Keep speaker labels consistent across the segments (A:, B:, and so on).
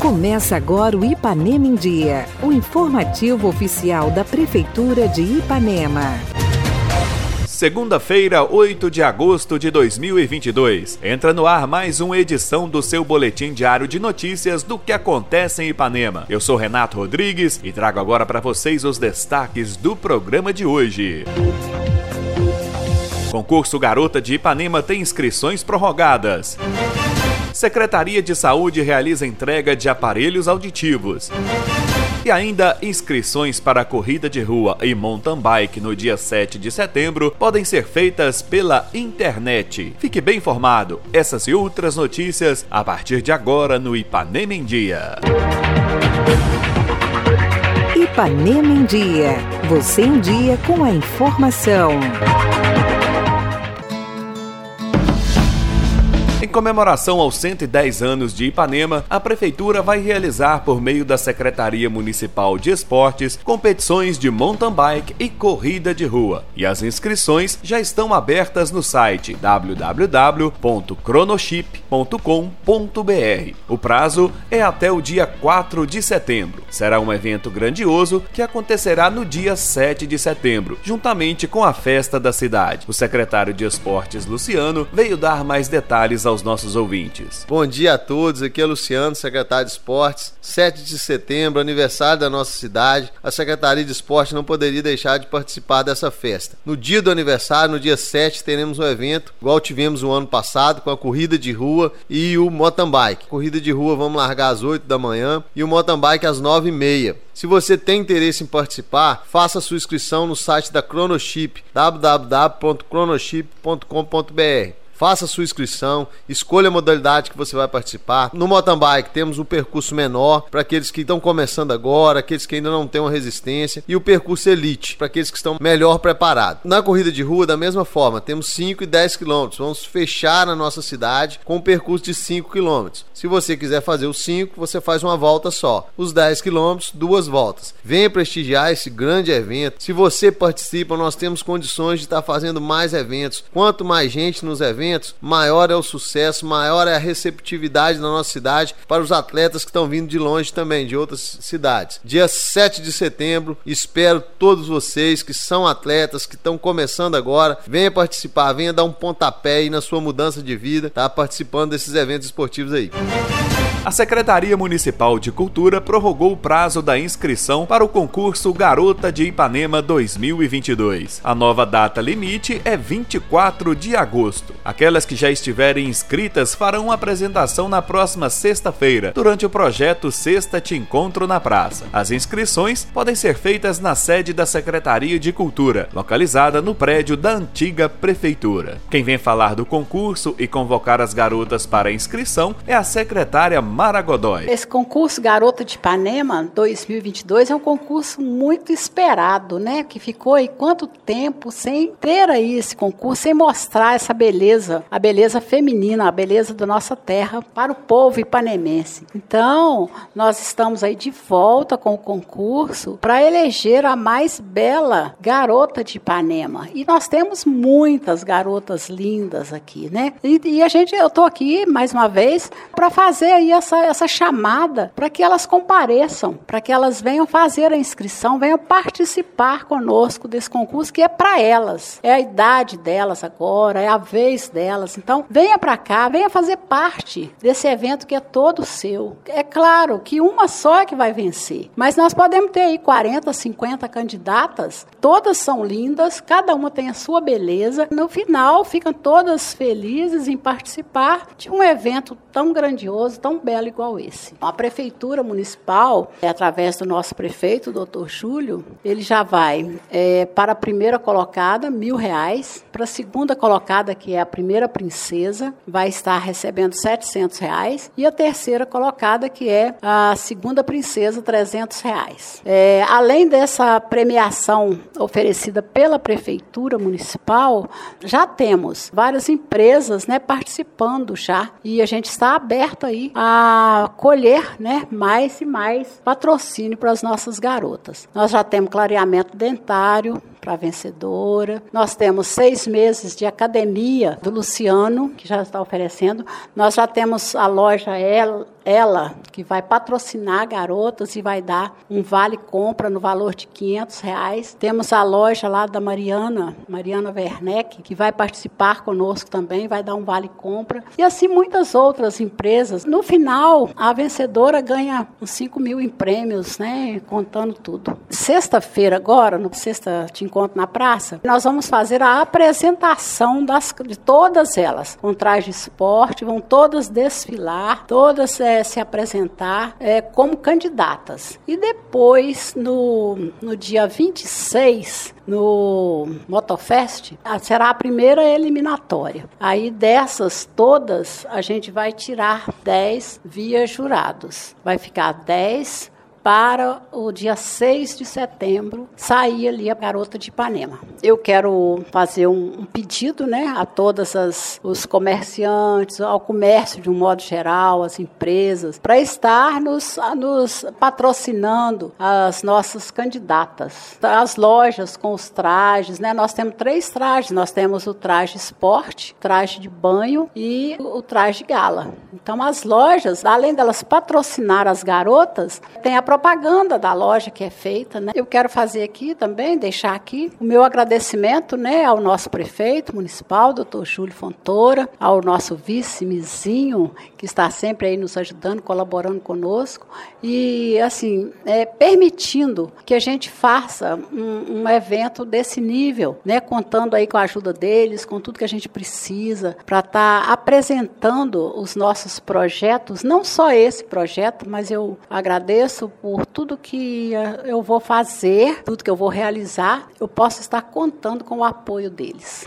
A: Começa agora o Ipanema em Dia, o informativo oficial da Prefeitura de Ipanema.
B: Segunda-feira, 8 de agosto de 2022. Entra no ar mais uma edição do seu boletim diário de notícias do que acontece em Ipanema. Eu sou Renato Rodrigues e trago agora para vocês os destaques do programa de hoje. Concurso Garota de Ipanema tem inscrições prorrogadas. Secretaria de Saúde realiza entrega de aparelhos auditivos. E ainda inscrições para a corrida de rua e mountain bike no dia 7 de setembro podem ser feitas pela internet. Fique bem informado. Essas e outras notícias a partir de agora no Ipanema em Dia.
A: Ipanema em Dia. Você em dia com a informação.
B: Em comemoração aos 110 anos de Ipanema, a Prefeitura vai realizar, por meio da Secretaria Municipal de Esportes, competições de mountain bike e corrida de rua. E as inscrições já estão abertas no site www.cronoship.com.br. O prazo é até o dia 4 de setembro. Será um evento grandioso que acontecerá no dia 7 de setembro, juntamente com a festa da cidade. O secretário de Esportes, Luciano, veio dar mais detalhes aos aos nossos ouvintes.
C: Bom dia a todos, aqui é Luciano, secretário de Esportes. 7 de setembro, aniversário da nossa cidade. A Secretaria de Esporte não poderia deixar de participar dessa festa. No dia do aniversário, no dia 7, teremos um evento, igual tivemos o ano passado, com a corrida de rua e o mountain bike. Corrida de rua vamos largar às 8 da manhã e o mountain bike às 9 e meia. Se você tem interesse em participar, faça sua inscrição no site da Chronoship, www.chronoship.com.br. Faça sua inscrição, escolha a modalidade que você vai participar. No mountain bike temos um percurso menor para aqueles que estão começando agora, aqueles que ainda não têm uma resistência, e o percurso elite para aqueles que estão melhor preparados. Na corrida de rua, da mesma forma, temos 5 e 10 quilômetros. Vamos fechar na nossa cidade com um percurso de 5 quilômetros. Se você quiser fazer os 5, você faz uma volta só. Os 10 quilômetros, duas voltas. Venha prestigiar esse grande evento. Se você participa, nós temos condições de estar fazendo mais eventos. Quanto mais gente nos eventos, eventos, maior é o sucesso, maior é a receptividade da nossa cidade para os atletas que estão vindo de longe também, de outras cidades. Dia 7 de setembro, espero todos vocês que são atletas, que estão começando agora, venha participar, venha dar um pontapé aí na sua mudança de vida, tá participando desses eventos esportivos aí.
B: A Secretaria Municipal de Cultura prorrogou o prazo da inscrição para o concurso Garota de Ipanema 2022. A nova data limite é 24 de agosto. Aquelas que já estiverem inscritas farão apresentação na próxima sexta-feira, durante o projeto Sexta Te Encontro na Praça. As inscrições podem ser feitas na sede da Secretaria de Cultura, localizada no prédio da antiga Prefeitura. Quem vem falar do concurso e convocar as garotas para a inscrição é a secretária Mara Godoy.
D: Esse concurso Garota de Ipanema 2022 é um concurso muito esperado, né? Que ficou aí quanto tempo sem ter aí esse concurso, sem mostrar essa beleza, a beleza feminina, a beleza da nossa terra para o povo ipanemense. Então, nós estamos aí de volta com o concurso para eleger a mais bela garota de Ipanema. E nós temos muitas garotas lindas aqui, né? E, e a gente, eu tô aqui mais uma vez para fazer aí essa essa, essa chamada para que elas compareçam, para que elas venham fazer a inscrição, venham participar conosco desse concurso que é para elas. É a idade delas agora, é a vez delas. Então, venha para cá, venha fazer parte desse evento que é todo seu. É claro que uma só é que vai vencer, mas nós podemos ter aí 40, 50 candidatas, todas são lindas, cada uma tem a sua beleza. No final, ficam todas felizes em participar de um evento tão grandioso, tão belo igual esse. A prefeitura municipal, através do nosso prefeito, doutor Júlio, ele já vai é, para a primeira colocada, mil reais. Para a segunda colocada, que é a primeira princesa, vai estar recebendo 700 reais. E a terceira colocada, que é a segunda princesa, 300 reais. É, além dessa premiação oferecida pela prefeitura municipal, já temos várias empresas né, participando já. E a gente está aberto aí a colher né, mais e mais patrocínio para as nossas garotas. Nós já temos clareamento dentário, para a vencedora. Nós temos seis meses de academia do Luciano, que já está oferecendo. Nós já temos a loja ela, ela que vai patrocinar garotas e vai dar um vale compra no valor de 500 reais. Temos a loja lá da Mariana, Mariana Werneck, que vai participar conosco também, vai dar um vale compra. E assim muitas outras empresas. No final, a vencedora ganha uns 5 mil em prêmios, né? Contando tudo. Sexta-feira agora, no sexta te encontro na praça, nós vamos fazer a apresentação das, de todas elas. Com traje esporte, vão todas desfilar, todas é, se apresentar é, como candidatas. E depois, no, no dia 26, no Motofest, será a primeira eliminatória. Aí dessas todas, a gente vai tirar 10 via jurados. Vai ficar 10 para o dia 6 de setembro sair ali a garota de Ipanema. Eu quero fazer um, um pedido né, a todos os comerciantes, ao comércio de um modo geral, as empresas, para estar nos, nos patrocinando as nossas candidatas. As lojas com os trajes, né? Nós temos três trajes. Nós temos o traje esporte, traje de banho e o traje gala. Então as lojas, além delas patrocinar as garotas, tem a propaganda da loja que é feita, né? Eu quero fazer aqui também, deixar aqui o meu agradecimento, né, ao nosso prefeito municipal, doutor Júlio Fontoura, ao nosso vice Mizinho, que está sempre aí nos ajudando, colaborando conosco e, assim, é, permitindo que a gente faça um, um evento desse nível, né, contando aí com a ajuda deles, com tudo que a gente precisa para estar tá apresentando os nossos projetos, não só esse projeto, mas eu agradeço por tudo que eu vou fazer, tudo que eu vou realizar, eu posso estar contando com o apoio deles.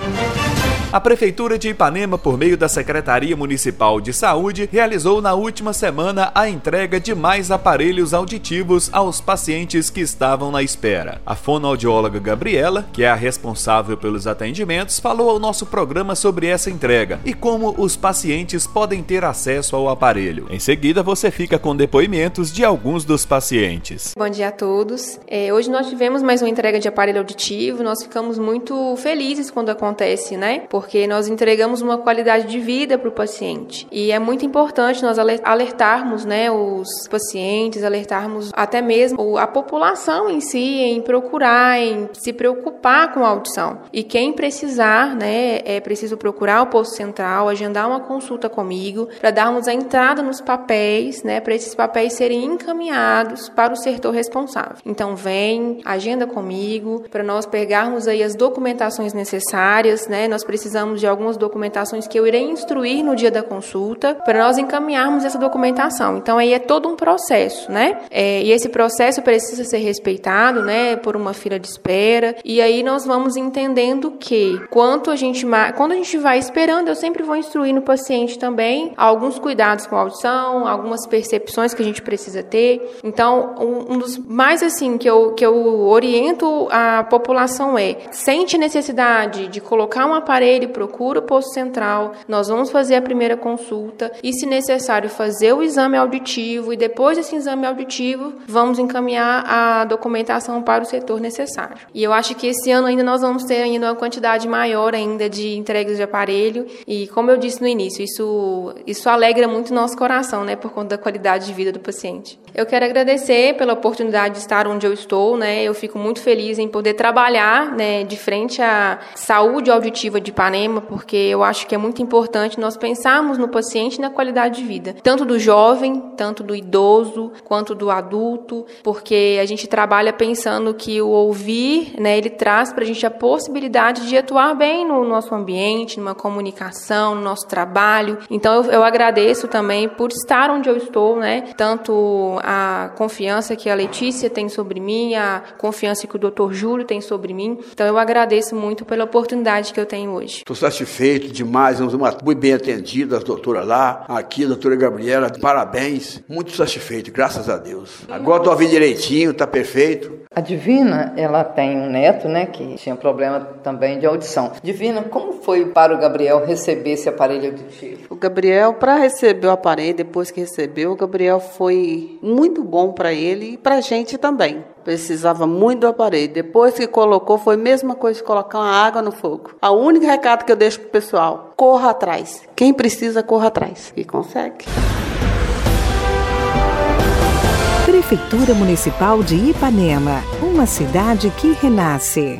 B: A Prefeitura de Ipanema, por meio da Secretaria Municipal de Saúde, realizou na última semana a entrega de mais aparelhos auditivos aos pacientes que estavam na espera. A fonoaudióloga Gabriela, que é a responsável pelos atendimentos, falou ao nosso programa sobre essa entrega e como os pacientes podem ter acesso ao aparelho. Em seguida, você fica com depoimentos de alguns dos pacientes.
E: Bom dia a todos. É, hoje nós tivemos mais uma entrega de aparelho auditivo. Nós ficamos muito felizes quando acontece, né? Por porque nós entregamos uma qualidade de vida para o paciente. E é muito importante nós alertarmos né, os pacientes, alertarmos até mesmo a população em si em procurar, em se preocupar com a audição. E quem precisar, né, é preciso procurar o posto central, agendar uma consulta comigo para darmos a entrada nos papéis, né, para esses papéis serem encaminhados para o setor responsável. Então vem, agenda comigo para nós pegarmos aí as documentações necessárias, né? Nós precisamos precisamos de algumas documentações que eu irei instruir no dia da consulta para nós encaminharmos essa documentação. Então aí é todo um processo, né? É, e esse processo precisa ser respeitado, né? Por uma fila de espera. E aí nós vamos entendendo que quanto a gente quando a gente vai esperando, eu sempre vou instruir no paciente também alguns cuidados com a audição, algumas percepções que a gente precisa ter. Então um, um dos mais assim que eu que eu oriento a população é sente necessidade de colocar um aparelho ele procura o posto central, nós vamos fazer a primeira consulta e, se necessário, fazer o exame auditivo e depois desse exame auditivo, vamos encaminhar a documentação para o setor necessário. E eu acho que esse ano ainda nós vamos ter ainda uma quantidade maior ainda de entregas de aparelho e, como eu disse no início, isso, isso alegra muito nosso coração, né, por conta da qualidade de vida do paciente. Eu quero agradecer pela oportunidade de estar onde eu estou, né, eu fico muito feliz em poder trabalhar, né, de frente à saúde auditiva de Panamá Porque eu acho que é muito importante nós pensarmos no paciente e na qualidade de vida, tanto do jovem, tanto do idoso, quanto do adulto, porque a gente trabalha pensando que o ouvir, né, ele traz para a gente a possibilidade de atuar bem no nosso ambiente, numa comunicação, no nosso trabalho. Então eu, eu agradeço também por estar onde eu estou, né, tanto a confiança que a Letícia tem sobre mim, a confiança que o Dr. Júlio tem sobre mim. Então eu agradeço muito pela oportunidade que eu tenho hoje.
F: Estou satisfeito demais, vamos muito bem atendido, as doutoras lá, aqui, a doutora Gabriela, parabéns, muito satisfeito, graças a Deus. Agora estou ouvindo direitinho, está perfeito.
G: A Divina, ela tem um neto, né, que tinha problema também de audição. Divina, como foi para o Gabriel receber esse aparelho auditivo?
H: O Gabriel, para receber o aparelho, depois que recebeu, o Gabriel foi muito bom para ele e para a gente também Precisava muito do aparelho. Depois que colocou, foi a mesma coisa que colocar uma água no fogo. O único recado que eu deixo pro pessoal: corra atrás. Quem precisa, corra atrás. E consegue.
A: Prefeitura Municipal de Ipanema, uma cidade que renasce.